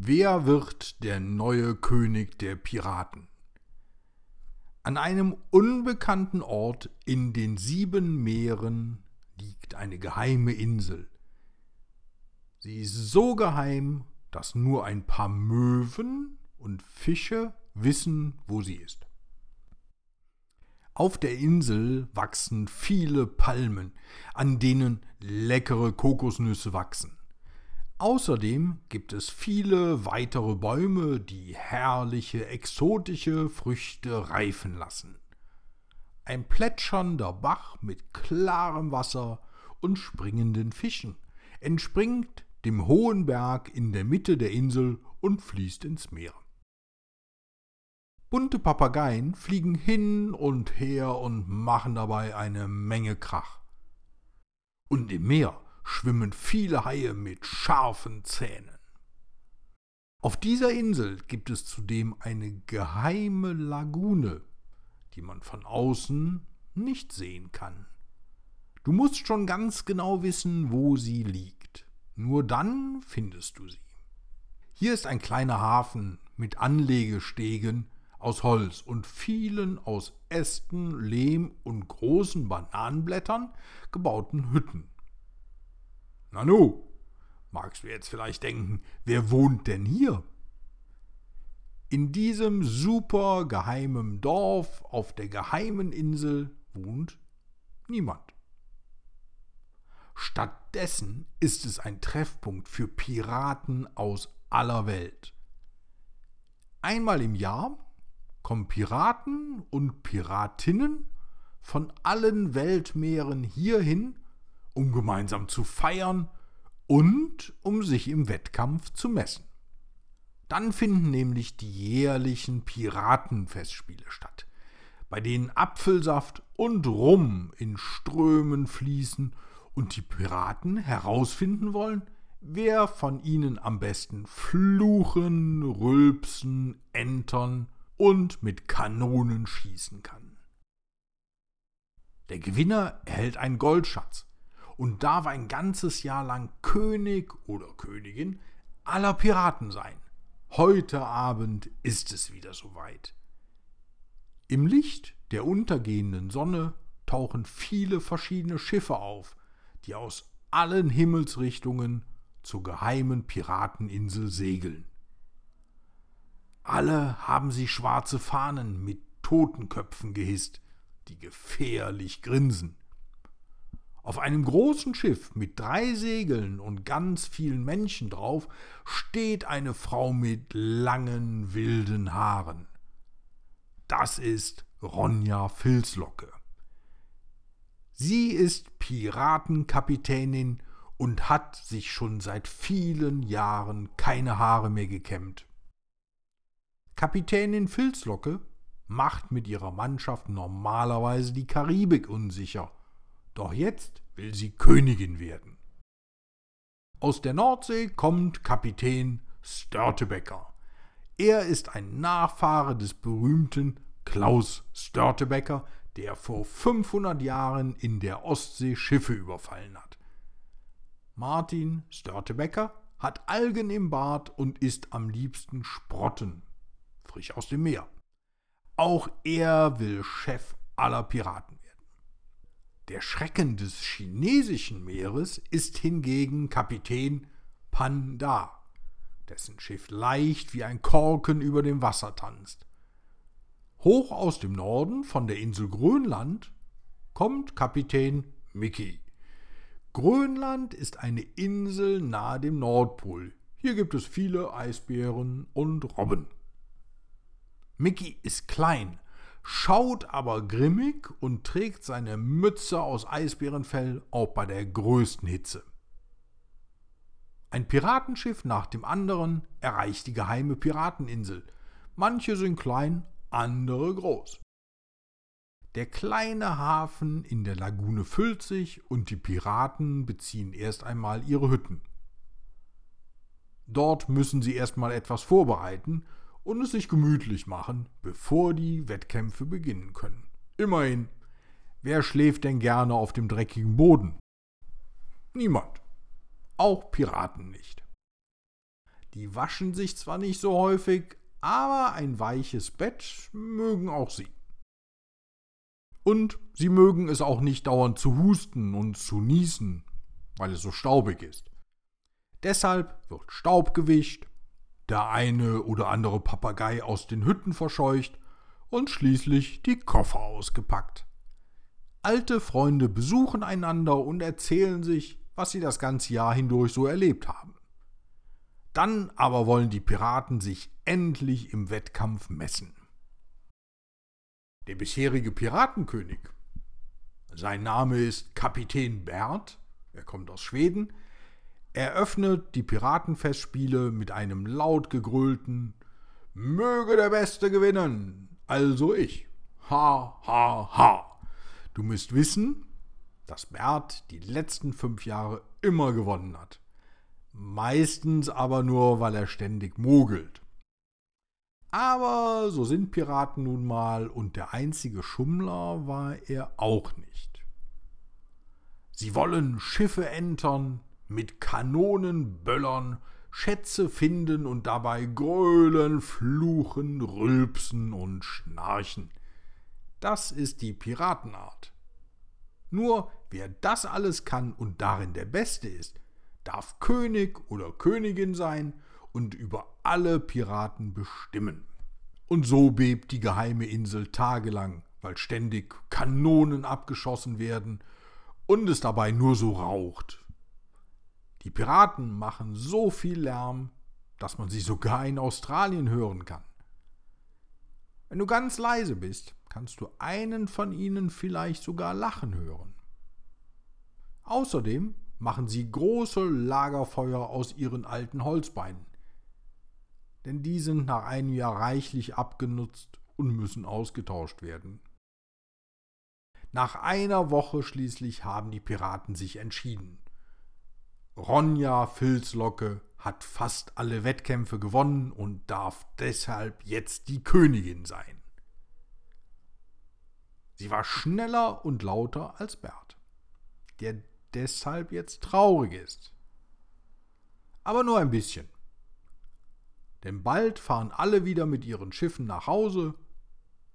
Wer wird der neue König der Piraten? An einem unbekannten Ort in den sieben Meeren liegt eine geheime Insel. Sie ist so geheim, dass nur ein paar Möwen und Fische wissen, wo sie ist. Auf der Insel wachsen viele Palmen, an denen leckere Kokosnüsse wachsen. Außerdem gibt es viele weitere Bäume, die herrliche, exotische Früchte reifen lassen. Ein plätschernder Bach mit klarem Wasser und springenden Fischen entspringt dem hohen Berg in der Mitte der Insel und fließt ins Meer. Bunte Papageien fliegen hin und her und machen dabei eine Menge Krach. Und im Meer schwimmen viele Haie mit scharfen Zähnen. Auf dieser Insel gibt es zudem eine geheime Lagune, die man von außen nicht sehen kann. Du musst schon ganz genau wissen, wo sie liegt. Nur dann findest du sie. Hier ist ein kleiner Hafen mit Anlegestegen aus Holz und vielen aus Ästen, Lehm und großen Bananenblättern gebauten Hütten. Nanu, magst du jetzt vielleicht denken, wer wohnt denn hier? In diesem super geheimen Dorf auf der geheimen Insel wohnt niemand. Stattdessen ist es ein Treffpunkt für Piraten aus aller Welt. Einmal im Jahr kommen Piraten und Piratinnen von allen Weltmeeren hierhin um gemeinsam zu feiern und um sich im Wettkampf zu messen. Dann finden nämlich die jährlichen Piratenfestspiele statt, bei denen Apfelsaft und Rum in Strömen fließen und die Piraten herausfinden wollen, wer von ihnen am besten fluchen, rülpsen, entern und mit Kanonen schießen kann. Der Gewinner erhält einen Goldschatz und darf ein ganzes Jahr lang König oder Königin aller Piraten sein. Heute Abend ist es wieder soweit. Im Licht der untergehenden Sonne tauchen viele verschiedene Schiffe auf, die aus allen Himmelsrichtungen zur geheimen Pirateninsel segeln. Alle haben sie schwarze Fahnen mit Totenköpfen gehisst, die gefährlich grinsen. Auf einem großen Schiff mit drei Segeln und ganz vielen Menschen drauf steht eine Frau mit langen, wilden Haaren. Das ist Ronja Filzlocke. Sie ist Piratenkapitänin und hat sich schon seit vielen Jahren keine Haare mehr gekämmt. Kapitänin Filzlocke macht mit ihrer Mannschaft normalerweise die Karibik unsicher doch jetzt will sie Königin werden. Aus der Nordsee kommt Kapitän Störtebecker. Er ist ein Nachfahre des berühmten Klaus Störtebecker, der vor 500 Jahren in der Ostsee Schiffe überfallen hat. Martin Störtebecker hat Algen im Bart und isst am liebsten Sprotten, frisch aus dem Meer. Auch er will Chef aller Piraten der Schrecken des chinesischen Meeres ist hingegen Kapitän Pan Da, dessen Schiff leicht wie ein Korken über dem Wasser tanzt. Hoch aus dem Norden von der Insel Grönland kommt Kapitän Mickey. Grönland ist eine Insel nahe dem Nordpol. Hier gibt es viele Eisbären und Robben. Mickey ist klein, schaut aber grimmig und trägt seine Mütze aus Eisbärenfell auch bei der größten Hitze. Ein Piratenschiff nach dem anderen erreicht die geheime Pirateninsel. Manche sind klein, andere groß. Der kleine Hafen in der Lagune füllt sich und die Piraten beziehen erst einmal ihre Hütten. Dort müssen sie erstmal etwas vorbereiten und es sich gemütlich machen, bevor die Wettkämpfe beginnen können. Immerhin, wer schläft denn gerne auf dem dreckigen Boden? Niemand. Auch Piraten nicht. Die waschen sich zwar nicht so häufig, aber ein weiches Bett mögen auch sie. Und sie mögen es auch nicht dauernd zu husten und zu niesen, weil es so staubig ist. Deshalb wird Staub gewischt, der eine oder andere Papagei aus den Hütten verscheucht und schließlich die Koffer ausgepackt. Alte Freunde besuchen einander und erzählen sich, was sie das ganze Jahr hindurch so erlebt haben. Dann aber wollen die Piraten sich endlich im Wettkampf messen. Der bisherige Piratenkönig, sein Name ist Kapitän Bert, er kommt aus Schweden, eröffnet die Piratenfestspiele mit einem laut gegrölten Möge der Beste gewinnen, also ich. Ha, ha, ha. Du müsst wissen, dass Bert die letzten fünf Jahre immer gewonnen hat. Meistens aber nur, weil er ständig mogelt. Aber so sind Piraten nun mal und der einzige Schummler war er auch nicht. Sie wollen Schiffe entern, mit Kanonen böllern, Schätze finden und dabei grölen, fluchen, rülpsen und schnarchen. Das ist die Piratenart. Nur wer das alles kann und darin der Beste ist, darf König oder Königin sein und über alle Piraten bestimmen. Und so bebt die geheime Insel tagelang, weil ständig Kanonen abgeschossen werden und es dabei nur so raucht. Die Piraten machen so viel Lärm, dass man sie sogar in Australien hören kann. Wenn du ganz leise bist, kannst du einen von ihnen vielleicht sogar lachen hören. Außerdem machen sie große Lagerfeuer aus ihren alten Holzbeinen, denn die sind nach einem Jahr reichlich abgenutzt und müssen ausgetauscht werden. Nach einer Woche schließlich haben die Piraten sich entschieden. Ronja Filzlocke hat fast alle Wettkämpfe gewonnen und darf deshalb jetzt die Königin sein. Sie war schneller und lauter als Bert, der deshalb jetzt traurig ist. Aber nur ein bisschen. Denn bald fahren alle wieder mit ihren Schiffen nach Hause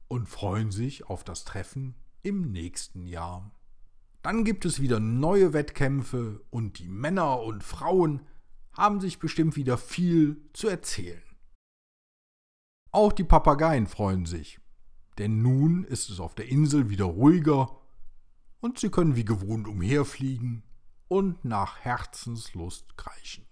und freuen sich auf das Treffen im nächsten Jahr. Dann gibt es wieder neue Wettkämpfe und die Männer und Frauen haben sich bestimmt wieder viel zu erzählen. Auch die Papageien freuen sich, denn nun ist es auf der Insel wieder ruhiger und sie können wie gewohnt umherfliegen und nach Herzenslust kreischen.